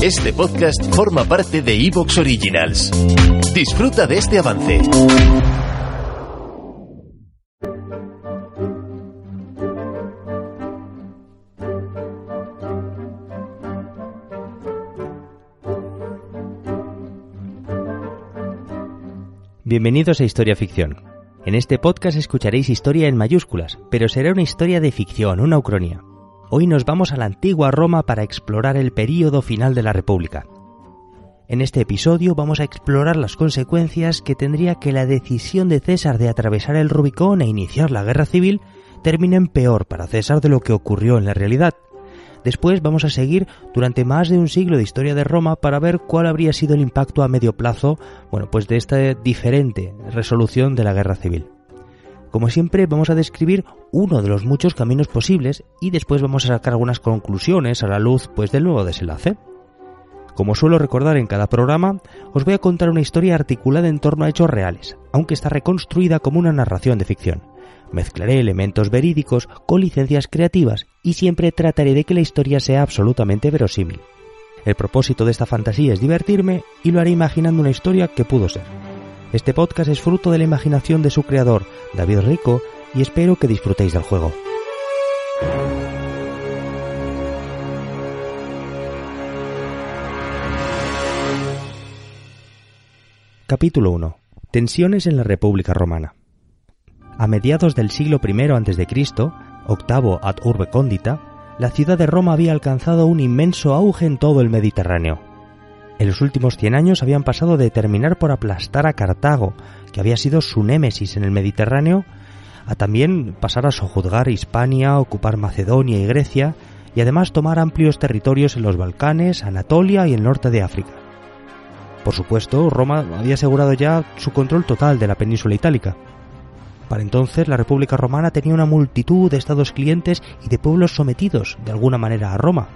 Este podcast forma parte de Evox Originals. Disfruta de este avance. Bienvenidos a Historia Ficción. En este podcast escucharéis historia en mayúsculas, pero será una historia de ficción, una ucronía. Hoy nos vamos a la antigua Roma para explorar el período final de la República. En este episodio vamos a explorar las consecuencias que tendría que la decisión de César de atravesar el Rubicón e iniciar la guerra civil terminen peor para César de lo que ocurrió en la realidad. Después vamos a seguir durante más de un siglo de historia de Roma para ver cuál habría sido el impacto a medio plazo, bueno, pues de esta diferente resolución de la guerra civil. Como siempre, vamos a describir uno de los muchos caminos posibles y después vamos a sacar algunas conclusiones a la luz pues del nuevo desenlace. Como suelo recordar en cada programa, os voy a contar una historia articulada en torno a hechos reales, aunque está reconstruida como una narración de ficción. Mezclaré elementos verídicos con licencias creativas y siempre trataré de que la historia sea absolutamente verosímil. El propósito de esta fantasía es divertirme y lo haré imaginando una historia que pudo ser. Este podcast es fruto de la imaginación de su creador, David Rico, y espero que disfrutéis del juego. Capítulo 1. Tensiones en la República Romana. A mediados del siglo I a.C., octavo ad urbe condita, la ciudad de Roma había alcanzado un inmenso auge en todo el Mediterráneo. En los últimos 100 años habían pasado de terminar por aplastar a Cartago, que había sido su némesis en el Mediterráneo, a también pasar a sojuzgar Hispania, ocupar Macedonia y Grecia, y además tomar amplios territorios en los Balcanes, Anatolia y el norte de África. Por supuesto, Roma había asegurado ya su control total de la península itálica. Para entonces la República Romana tenía una multitud de estados clientes y de pueblos sometidos de alguna manera a Roma,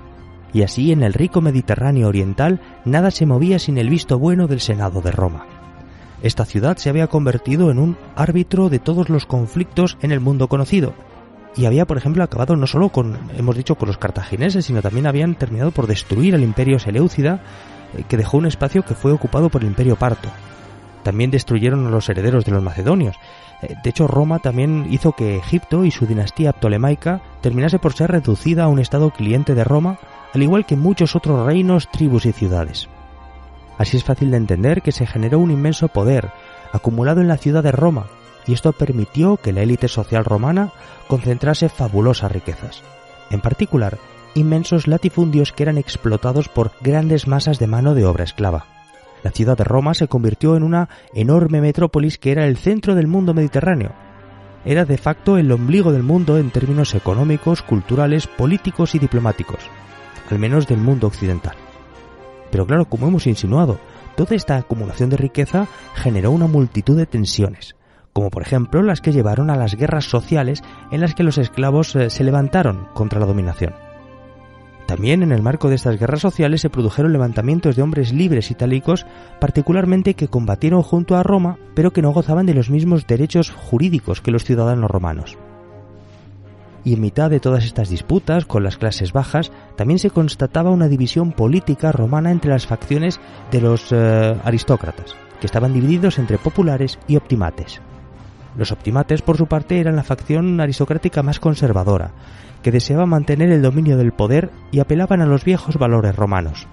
y así en el rico Mediterráneo oriental nada se movía sin el visto bueno del Senado de Roma. Esta ciudad se había convertido en un árbitro de todos los conflictos en el mundo conocido, y había, por ejemplo, acabado no solo con, hemos dicho, con los cartagineses, sino también habían terminado por destruir al imperio Seleucida, eh, que dejó un espacio que fue ocupado por el imperio parto. También destruyeron a los herederos de los macedonios. Eh, de hecho, Roma también hizo que Egipto y su dinastía ptolemaica terminase por ser reducida a un estado cliente de Roma al igual que muchos otros reinos, tribus y ciudades. Así es fácil de entender que se generó un inmenso poder acumulado en la ciudad de Roma, y esto permitió que la élite social romana concentrase fabulosas riquezas. En particular, inmensos latifundios que eran explotados por grandes masas de mano de obra esclava. La ciudad de Roma se convirtió en una enorme metrópolis que era el centro del mundo mediterráneo. Era de facto el ombligo del mundo en términos económicos, culturales, políticos y diplomáticos al menos del mundo occidental. Pero claro, como hemos insinuado, toda esta acumulación de riqueza generó una multitud de tensiones, como por ejemplo las que llevaron a las guerras sociales en las que los esclavos eh, se levantaron contra la dominación. También en el marco de estas guerras sociales se produjeron levantamientos de hombres libres itálicos, particularmente que combatieron junto a Roma, pero que no gozaban de los mismos derechos jurídicos que los ciudadanos romanos y en mitad de todas estas disputas con las clases bajas también se constataba una división política romana entre las facciones de los eh, aristócratas, que estaban divididos entre populares y optimates. Los optimates, por su parte, eran la facción aristocrática más conservadora, que deseaba mantener el dominio del poder y apelaban a los viejos valores romanos.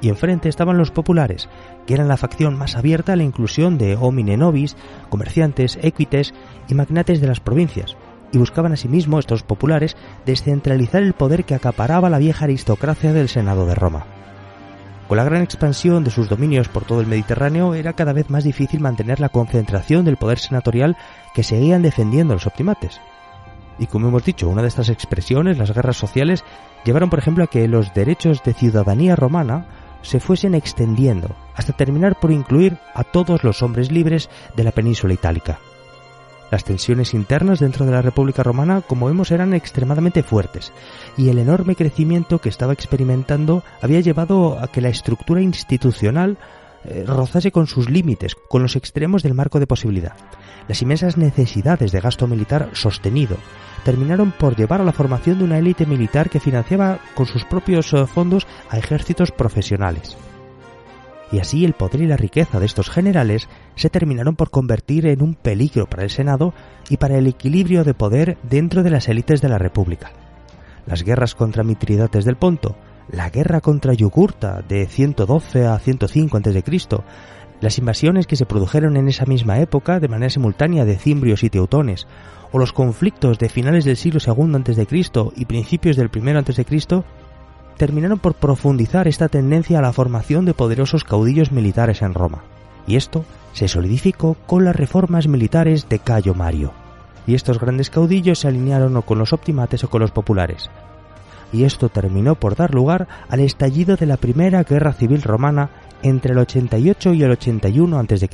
Y enfrente estaban los populares, que eran la facción más abierta a la inclusión de homine nobis, comerciantes, equites y magnates de las provincias, y buscaban asimismo estos populares descentralizar el poder que acaparaba la vieja aristocracia del Senado de Roma. Con la gran expansión de sus dominios por todo el Mediterráneo era cada vez más difícil mantener la concentración del poder senatorial que seguían defendiendo los optimates. Y como hemos dicho, una de estas expresiones, las guerras sociales, llevaron por ejemplo a que los derechos de ciudadanía romana se fuesen extendiendo hasta terminar por incluir a todos los hombres libres de la península itálica. Las tensiones internas dentro de la República Romana, como vemos, eran extremadamente fuertes, y el enorme crecimiento que estaba experimentando había llevado a que la estructura institucional eh, rozase con sus límites, con los extremos del marco de posibilidad. Las inmensas necesidades de gasto militar sostenido terminaron por llevar a la formación de una élite militar que financiaba con sus propios eh, fondos a ejércitos profesionales. Y así el poder y la riqueza de estos generales se terminaron por convertir en un peligro para el Senado y para el equilibrio de poder dentro de las élites de la República. Las guerras contra Mitridates del Ponto, la guerra contra Yugurta de 112 a 105 a.C., las invasiones que se produjeron en esa misma época de manera simultánea de cimbrios y teutones, o los conflictos de finales del siglo II a.C. y principios del I a.C., terminaron por profundizar esta tendencia a la formación de poderosos caudillos militares en Roma. Y esto se solidificó con las reformas militares de Cayo Mario. Y estos grandes caudillos se alinearon o con los optimates o con los populares, y esto terminó por dar lugar al estallido de la Primera Guerra Civil Romana entre el 88 y el 81 a.C.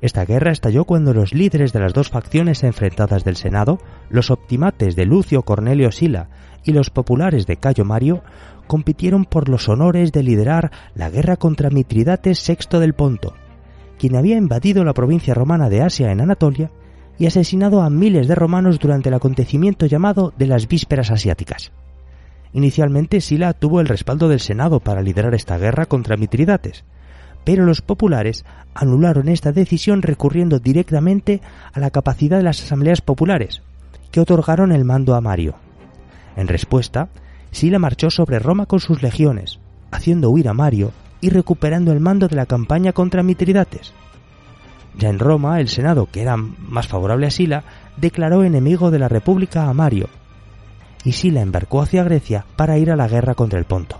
Esta guerra estalló cuando los líderes de las dos facciones enfrentadas del Senado, los optimates de Lucio Cornelio Sila y los populares de Cayo Mario, compitieron por los honores de liderar la guerra contra Mitridates VI del Ponto, quien había invadido la provincia romana de Asia en Anatolia y asesinado a miles de romanos durante el acontecimiento llamado de las Vísperas Asiáticas. Inicialmente Sila tuvo el respaldo del Senado para liderar esta guerra contra Mitridates, pero los populares anularon esta decisión recurriendo directamente a la capacidad de las asambleas populares, que otorgaron el mando a Mario. En respuesta, Sila marchó sobre Roma con sus legiones, haciendo huir a Mario y recuperando el mando de la campaña contra Mitridates. Ya en Roma, el Senado, que era más favorable a Sila, declaró enemigo de la República a Mario, y Sila embarcó hacia Grecia para ir a la guerra contra el Ponto.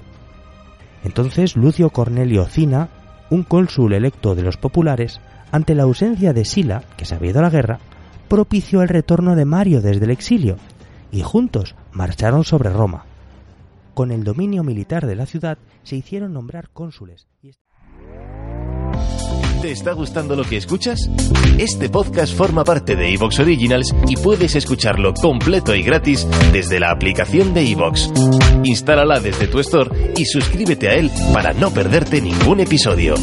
Entonces Lucio Cornelio Cina, un cónsul electo de los populares, ante la ausencia de Sila, que se había ido a la guerra, propició el retorno de Mario desde el exilio, y juntos marcharon sobre Roma. Con el dominio militar de la ciudad se hicieron nombrar cónsules. ¿Te está gustando lo que escuchas? Este podcast forma parte de Evox Originals y puedes escucharlo completo y gratis desde la aplicación de Evox. Instálala desde tu store y suscríbete a él para no perderte ningún episodio.